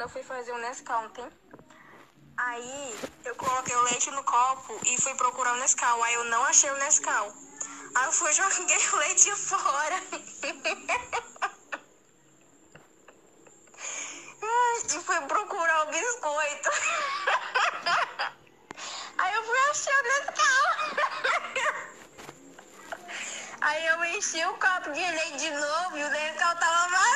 quando eu fui fazer o Nescau ontem. Aí eu coloquei o leite no copo e fui procurar o Nescau. Aí eu não achei o Nescau. Aí eu fui joguei o leite fora. e fui procurar o biscoito. Aí eu fui achar o Nescau. Aí eu enchi o copo de leite de novo e o Nescau tava vazio.